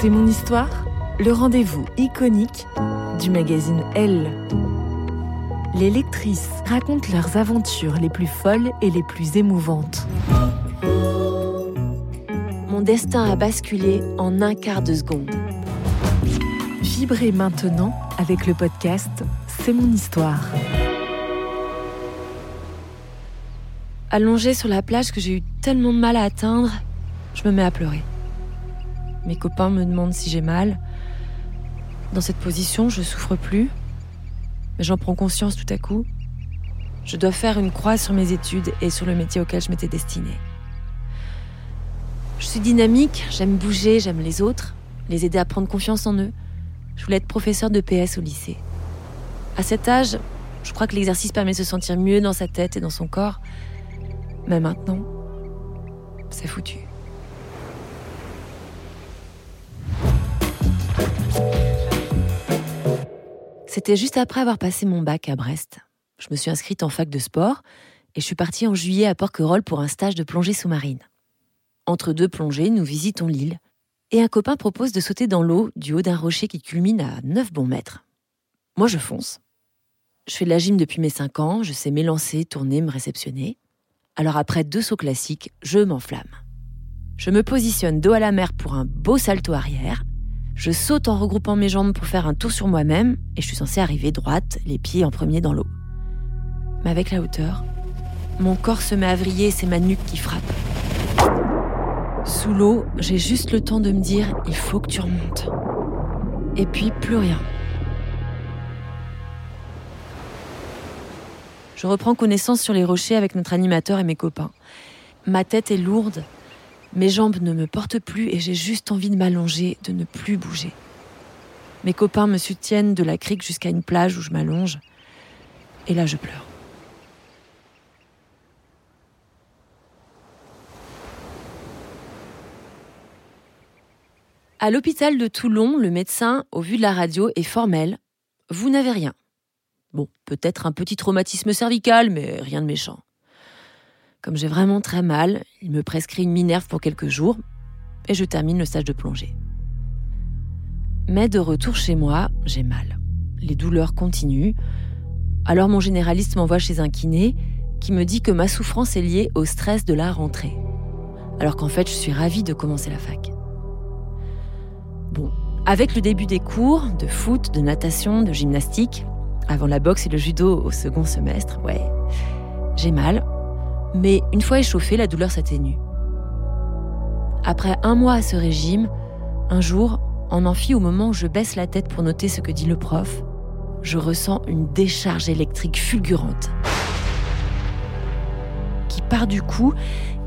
C'est mon histoire, le rendez-vous iconique du magazine Elle. Les lectrices racontent leurs aventures les plus folles et les plus émouvantes. Mon destin a basculé en un quart de seconde. Vibrez maintenant avec le podcast C'est mon histoire. Allongée sur la plage que j'ai eu tellement de mal à atteindre, je me mets à pleurer. Mes copains me demandent si j'ai mal. Dans cette position, je souffre plus, mais j'en prends conscience tout à coup. Je dois faire une croix sur mes études et sur le métier auquel je m'étais destinée. Je suis dynamique, j'aime bouger, j'aime les autres, les aider à prendre confiance en eux. Je voulais être professeur de PS au lycée. À cet âge, je crois que l'exercice permet de se sentir mieux dans sa tête et dans son corps. Mais maintenant, c'est foutu. C'était juste après avoir passé mon bac à Brest. Je me suis inscrite en fac de sport et je suis partie en juillet à Porquerolles pour un stage de plongée sous-marine. Entre deux plongées, nous visitons l'île et un copain propose de sauter dans l'eau du haut d'un rocher qui culmine à 9 bons mètres. Moi, je fonce. Je fais de la gym depuis mes 5 ans, je sais m'élancer, tourner, me réceptionner. Alors après deux sauts classiques, je m'enflamme. Je me positionne dos à la mer pour un beau salto arrière. Je saute en regroupant mes jambes pour faire un tour sur moi-même et je suis censée arriver droite, les pieds en premier dans l'eau. Mais avec la hauteur, mon corps se met à vriller et c'est ma nuque qui frappe. Sous l'eau, j'ai juste le temps de me dire il faut que tu remontes. Et puis plus rien. Je reprends connaissance sur les rochers avec notre animateur et mes copains. Ma tête est lourde, mes jambes ne me portent plus et j'ai juste envie de m'allonger, de ne plus bouger. Mes copains me soutiennent de la crique jusqu'à une plage où je m'allonge. Et là, je pleure. À l'hôpital de Toulon, le médecin, au vu de la radio, est formel. Vous n'avez rien. Bon, peut-être un petit traumatisme cervical, mais rien de méchant. Comme j'ai vraiment très mal, il me prescrit une minerve pour quelques jours et je termine le stage de plongée. Mais de retour chez moi, j'ai mal. Les douleurs continuent. Alors mon généraliste m'envoie chez un kiné qui me dit que ma souffrance est liée au stress de la rentrée. Alors qu'en fait, je suis ravie de commencer la fac. Bon, avec le début des cours de foot, de natation, de gymnastique, avant la boxe et le judo au second semestre, ouais, j'ai mal, mais une fois échauffée, la douleur s'atténue. Après un mois à ce régime, un jour, en amphi, au moment où je baisse la tête pour noter ce que dit le prof, je ressens une décharge électrique fulgurante qui part du cou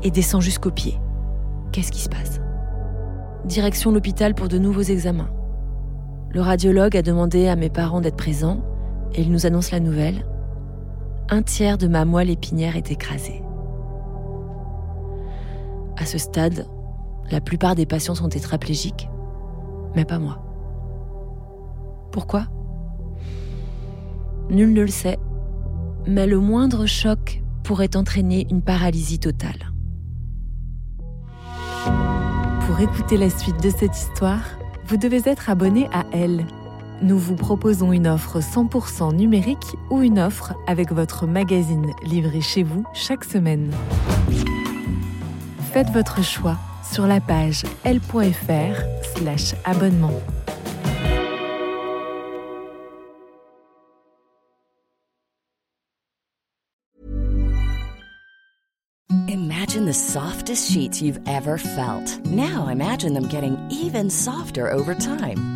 et descend jusqu'aux pieds. Qu'est-ce qui se passe? Direction l'hôpital pour de nouveaux examens. Le radiologue a demandé à mes parents d'être présents et il nous annonce la nouvelle. Un tiers de ma moelle épinière est écrasée. À ce stade, la plupart des patients sont tétraplégiques, mais pas moi. Pourquoi? Nul ne le sait, mais le moindre choc pourrait entraîner une paralysie totale. Pour écouter la suite de cette histoire, vous devez être abonné à Elle. Nous vous proposons une offre 100% numérique ou une offre avec votre magazine livré chez vous chaque semaine. Faites votre choix sur la page l.fr/slash abonnement. Imagine the softest sheets you've ever felt. Now imagine them getting even softer over time.